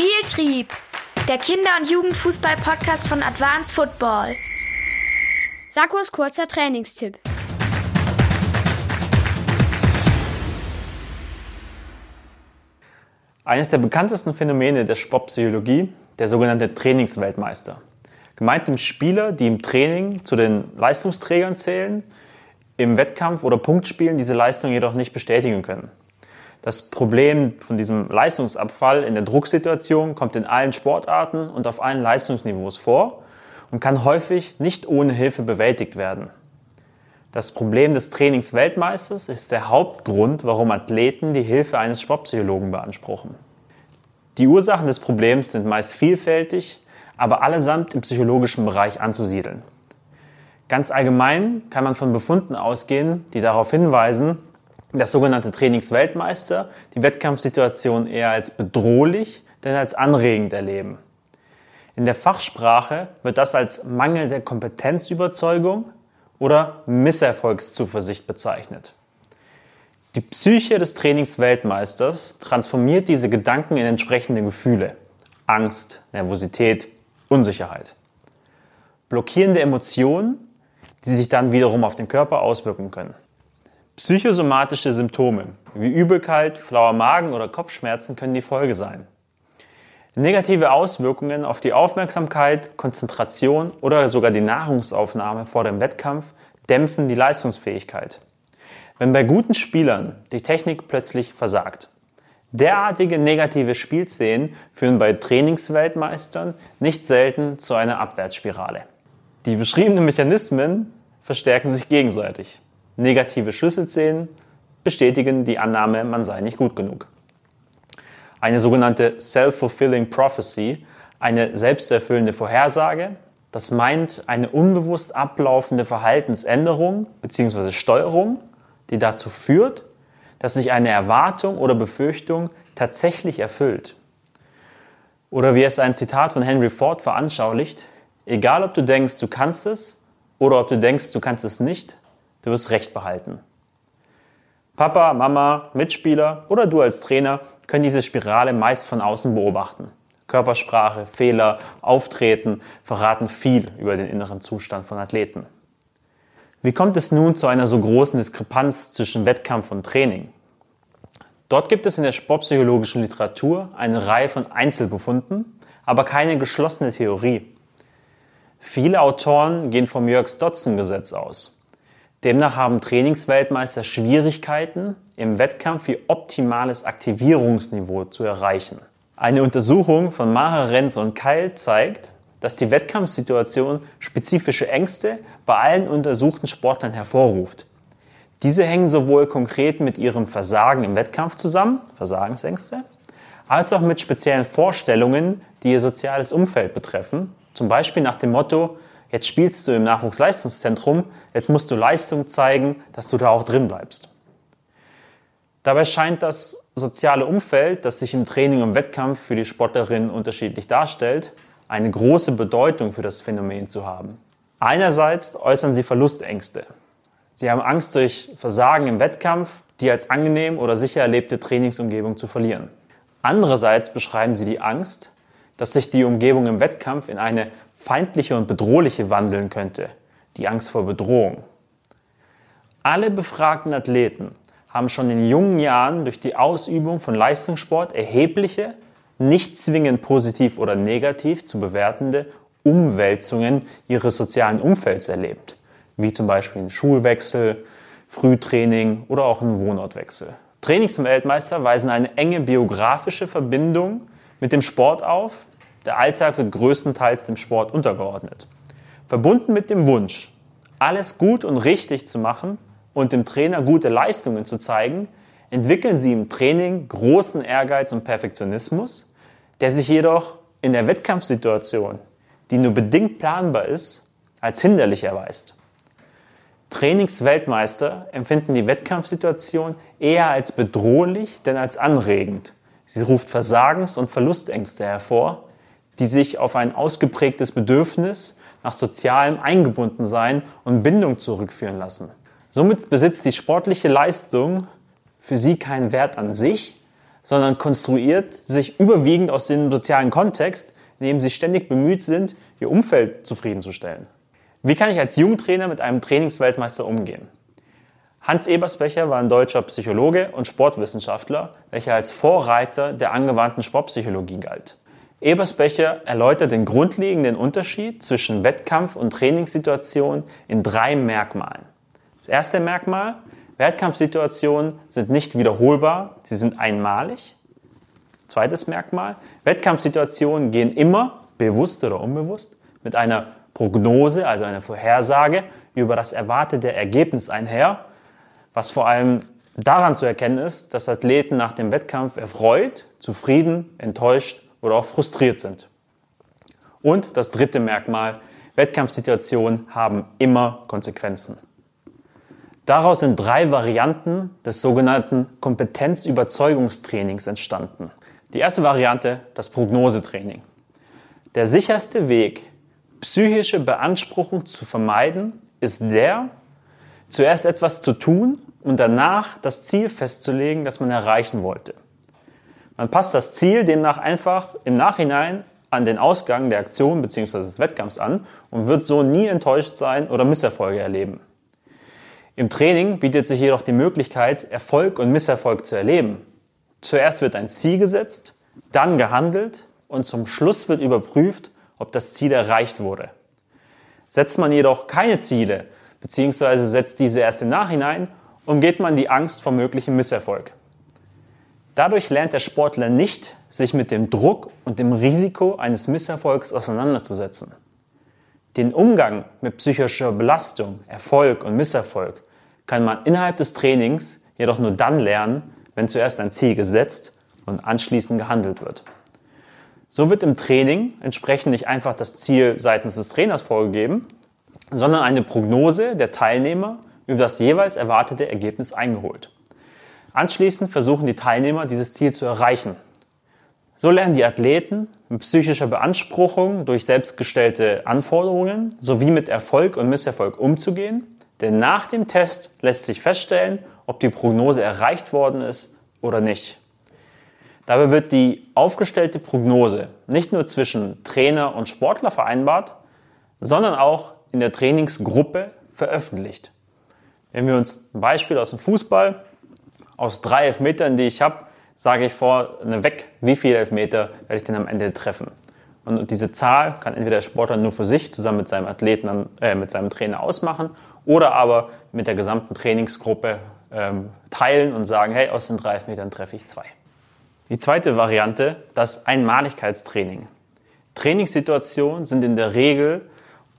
Spieltrieb, der Kinder- und Jugendfußball-Podcast von Advanced Football. Sakos kurzer Trainingstipp. Eines der bekanntesten Phänomene der Sportpsychologie, der sogenannte Trainingsweltmeister. Gemeint sind Spieler, die im Training zu den Leistungsträgern zählen, im Wettkampf oder Punktspielen diese Leistung jedoch nicht bestätigen können. Das Problem von diesem Leistungsabfall in der Drucksituation kommt in allen Sportarten und auf allen Leistungsniveaus vor und kann häufig nicht ohne Hilfe bewältigt werden. Das Problem des Trainingsweltmeisters ist der Hauptgrund, warum Athleten die Hilfe eines Sportpsychologen beanspruchen. Die Ursachen des Problems sind meist vielfältig, aber allesamt im psychologischen Bereich anzusiedeln. Ganz allgemein kann man von Befunden ausgehen, die darauf hinweisen, dass sogenannte Trainingsweltmeister die Wettkampfsituation eher als bedrohlich denn als anregend erleben. In der Fachsprache wird das als Mangel der Kompetenzüberzeugung oder Misserfolgszuversicht bezeichnet. Die Psyche des Trainingsweltmeisters transformiert diese Gedanken in entsprechende Gefühle. Angst, Nervosität, Unsicherheit. Blockierende Emotionen, die sich dann wiederum auf den Körper auswirken können. Psychosomatische Symptome wie Übelkeit, flauer Magen oder Kopfschmerzen können die Folge sein. Negative Auswirkungen auf die Aufmerksamkeit, Konzentration oder sogar die Nahrungsaufnahme vor dem Wettkampf dämpfen die Leistungsfähigkeit. Wenn bei guten Spielern die Technik plötzlich versagt. Derartige negative Spielszenen führen bei Trainingsweltmeistern nicht selten zu einer Abwärtsspirale. Die beschriebenen Mechanismen verstärken sich gegenseitig. Negative Schlüsselszenen bestätigen die Annahme, man sei nicht gut genug. Eine sogenannte Self-Fulfilling Prophecy, eine selbsterfüllende Vorhersage, das meint eine unbewusst ablaufende Verhaltensänderung bzw. Steuerung, die dazu führt, dass sich eine Erwartung oder Befürchtung tatsächlich erfüllt. Oder wie es ein Zitat von Henry Ford veranschaulicht, egal ob du denkst, du kannst es oder ob du denkst, du kannst es nicht, du wirst Recht behalten. Papa, Mama, Mitspieler oder du als Trainer können diese Spirale meist von außen beobachten. Körpersprache, Fehler, Auftreten verraten viel über den inneren Zustand von Athleten. Wie kommt es nun zu einer so großen Diskrepanz zwischen Wettkampf und Training? Dort gibt es in der sportpsychologischen Literatur eine Reihe von Einzelbefunden, aber keine geschlossene Theorie. Viele Autoren gehen vom Jörgs-Dotzen-Gesetz aus. Demnach haben Trainingsweltmeister Schwierigkeiten, im Wettkampf ihr optimales Aktivierungsniveau zu erreichen. Eine Untersuchung von Maher, Renz und Keil zeigt, dass die Wettkampfsituation spezifische Ängste bei allen untersuchten Sportlern hervorruft. Diese hängen sowohl konkret mit ihrem Versagen im Wettkampf zusammen, Versagensängste, als auch mit speziellen Vorstellungen, die ihr soziales Umfeld betreffen, zum Beispiel nach dem Motto, Jetzt spielst du im Nachwuchsleistungszentrum, jetzt musst du Leistung zeigen, dass du da auch drin bleibst. Dabei scheint das soziale Umfeld, das sich im Training und Wettkampf für die Sportlerinnen unterschiedlich darstellt, eine große Bedeutung für das Phänomen zu haben. Einerseits äußern sie Verlustängste. Sie haben Angst durch Versagen im Wettkampf, die als angenehm oder sicher erlebte Trainingsumgebung zu verlieren. Andererseits beschreiben sie die Angst, dass sich die Umgebung im Wettkampf in eine feindliche und bedrohliche wandeln könnte, die Angst vor Bedrohung. Alle befragten Athleten haben schon in jungen Jahren durch die Ausübung von Leistungssport erhebliche, nicht zwingend positiv oder negativ zu bewertende Umwälzungen ihres sozialen Umfelds erlebt, wie zum Beispiel ein Schulwechsel, Frühtraining oder auch einen Wohnortwechsel. Trainings- und Weltmeister weisen eine enge biografische Verbindung mit dem Sport auf, der Alltag wird größtenteils dem Sport untergeordnet. Verbunden mit dem Wunsch, alles gut und richtig zu machen und dem Trainer gute Leistungen zu zeigen, entwickeln sie im Training großen Ehrgeiz und Perfektionismus, der sich jedoch in der Wettkampfsituation, die nur bedingt planbar ist, als hinderlich erweist. Trainingsweltmeister empfinden die Wettkampfsituation eher als bedrohlich denn als anregend. Sie ruft Versagens- und Verlustängste hervor, die sich auf ein ausgeprägtes Bedürfnis nach sozialem Eingebundensein und Bindung zurückführen lassen. Somit besitzt die sportliche Leistung für sie keinen Wert an sich, sondern konstruiert sich überwiegend aus dem sozialen Kontext, in dem sie ständig bemüht sind, ihr Umfeld zufriedenzustellen. Wie kann ich als Jugendtrainer mit einem Trainingsweltmeister umgehen? Hans Ebersbecher war ein deutscher Psychologe und Sportwissenschaftler, welcher als Vorreiter der angewandten Sportpsychologie galt. Ebersbecher erläutert den grundlegenden Unterschied zwischen Wettkampf- und Trainingssituationen in drei Merkmalen. Das erste Merkmal, Wettkampfsituationen sind nicht wiederholbar, sie sind einmalig. Zweites Merkmal, Wettkampfsituationen gehen immer, bewusst oder unbewusst, mit einer Prognose, also einer Vorhersage über das erwartete Ergebnis einher was vor allem daran zu erkennen ist, dass Athleten nach dem Wettkampf erfreut, zufrieden, enttäuscht oder auch frustriert sind. Und das dritte Merkmal, Wettkampfsituationen haben immer Konsequenzen. Daraus sind drei Varianten des sogenannten Kompetenzüberzeugungstrainings entstanden. Die erste Variante, das Prognosetraining. Der sicherste Weg, psychische Beanspruchung zu vermeiden, ist der, zuerst etwas zu tun und danach das Ziel festzulegen, das man erreichen wollte. Man passt das Ziel demnach einfach im Nachhinein an den Ausgang der Aktion bzw. des Wettkampfs an und wird so nie enttäuscht sein oder Misserfolge erleben. Im Training bietet sich jedoch die Möglichkeit, Erfolg und Misserfolg zu erleben. Zuerst wird ein Ziel gesetzt, dann gehandelt und zum Schluss wird überprüft, ob das Ziel erreicht wurde. Setzt man jedoch keine Ziele, beziehungsweise setzt diese erst im Nachhinein, umgeht man die Angst vor möglichem Misserfolg. Dadurch lernt der Sportler nicht, sich mit dem Druck und dem Risiko eines Misserfolgs auseinanderzusetzen. Den Umgang mit psychischer Belastung, Erfolg und Misserfolg kann man innerhalb des Trainings jedoch nur dann lernen, wenn zuerst ein Ziel gesetzt und anschließend gehandelt wird. So wird im Training entsprechend nicht einfach das Ziel seitens des Trainers vorgegeben, sondern eine Prognose der Teilnehmer über das jeweils erwartete Ergebnis eingeholt. Anschließend versuchen die Teilnehmer, dieses Ziel zu erreichen. So lernen die Athleten mit psychischer Beanspruchung durch selbstgestellte Anforderungen sowie mit Erfolg und Misserfolg umzugehen, denn nach dem Test lässt sich feststellen, ob die Prognose erreicht worden ist oder nicht. Dabei wird die aufgestellte Prognose nicht nur zwischen Trainer und Sportler vereinbart, sondern auch in der Trainingsgruppe veröffentlicht. Wenn wir uns ein Beispiel aus dem Fußball, aus drei Elfmetern, die ich habe, sage ich vorne weg, wie viele Elfmeter werde ich denn am Ende treffen. Und diese Zahl kann entweder der Sportler nur für sich zusammen mit seinem Athleten, äh, mit seinem Trainer ausmachen oder aber mit der gesamten Trainingsgruppe ähm, teilen und sagen, hey, aus den drei Elfmetern treffe ich zwei. Die zweite Variante, das Einmaligkeitstraining. Trainingssituationen sind in der Regel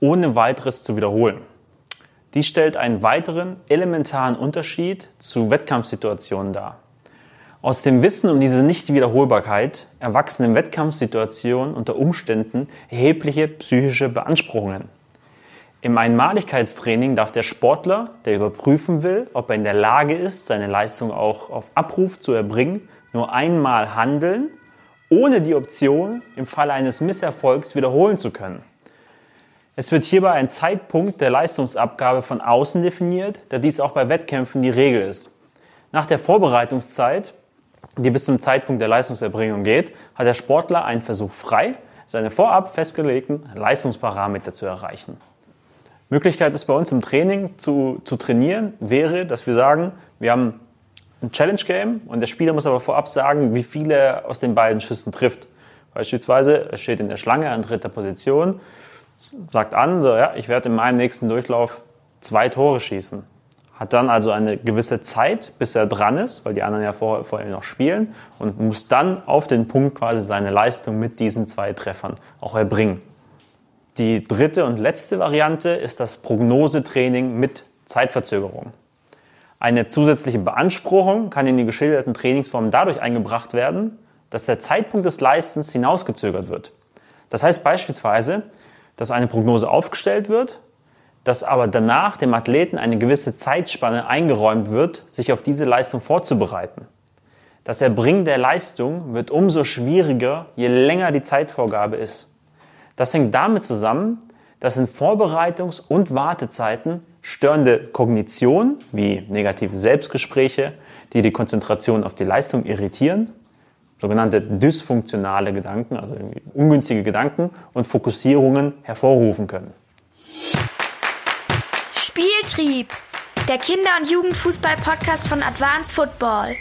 ohne weiteres zu wiederholen. Dies stellt einen weiteren elementaren Unterschied zu Wettkampfsituationen dar. Aus dem Wissen um diese Nichtwiederholbarkeit erwachsen in Wettkampfsituationen unter Umständen erhebliche psychische Beanspruchungen. Im Einmaligkeitstraining darf der Sportler, der überprüfen will, ob er in der Lage ist, seine Leistung auch auf Abruf zu erbringen, nur einmal handeln, ohne die Option, im Falle eines Misserfolgs wiederholen zu können. Es wird hierbei ein Zeitpunkt der Leistungsabgabe von außen definiert, da dies auch bei Wettkämpfen die Regel ist. Nach der Vorbereitungszeit, die bis zum Zeitpunkt der Leistungserbringung geht, hat der Sportler einen Versuch frei, seine vorab festgelegten Leistungsparameter zu erreichen. Möglichkeit ist bei uns im Training zu, zu trainieren, wäre, dass wir sagen, wir haben ein Challenge Game und der Spieler muss aber vorab sagen, wie viele er aus den beiden Schüssen trifft. Beispielsweise, er steht in der Schlange an dritter Position sagt an, so, ja, ich werde in meinem nächsten Durchlauf zwei Tore schießen. Hat dann also eine gewisse Zeit, bis er dran ist, weil die anderen ja vorher, vorher noch spielen und muss dann auf den Punkt quasi seine Leistung mit diesen zwei Treffern auch erbringen. Die dritte und letzte Variante ist das Prognosetraining mit Zeitverzögerung. Eine zusätzliche Beanspruchung kann in die geschilderten Trainingsformen dadurch eingebracht werden, dass der Zeitpunkt des Leistens hinausgezögert wird. Das heißt beispielsweise, dass eine Prognose aufgestellt wird, dass aber danach dem Athleten eine gewisse Zeitspanne eingeräumt wird, sich auf diese Leistung vorzubereiten. Das Erbringen der Leistung wird umso schwieriger, je länger die Zeitvorgabe ist. Das hängt damit zusammen, dass in Vorbereitungs- und Wartezeiten störende Kognition, wie negative Selbstgespräche, die die Konzentration auf die Leistung irritieren, sogenannte dysfunktionale Gedanken, also ungünstige Gedanken und Fokussierungen hervorrufen können. Spieltrieb, der Kinder- und Jugendfußball-Podcast von Advanced Football.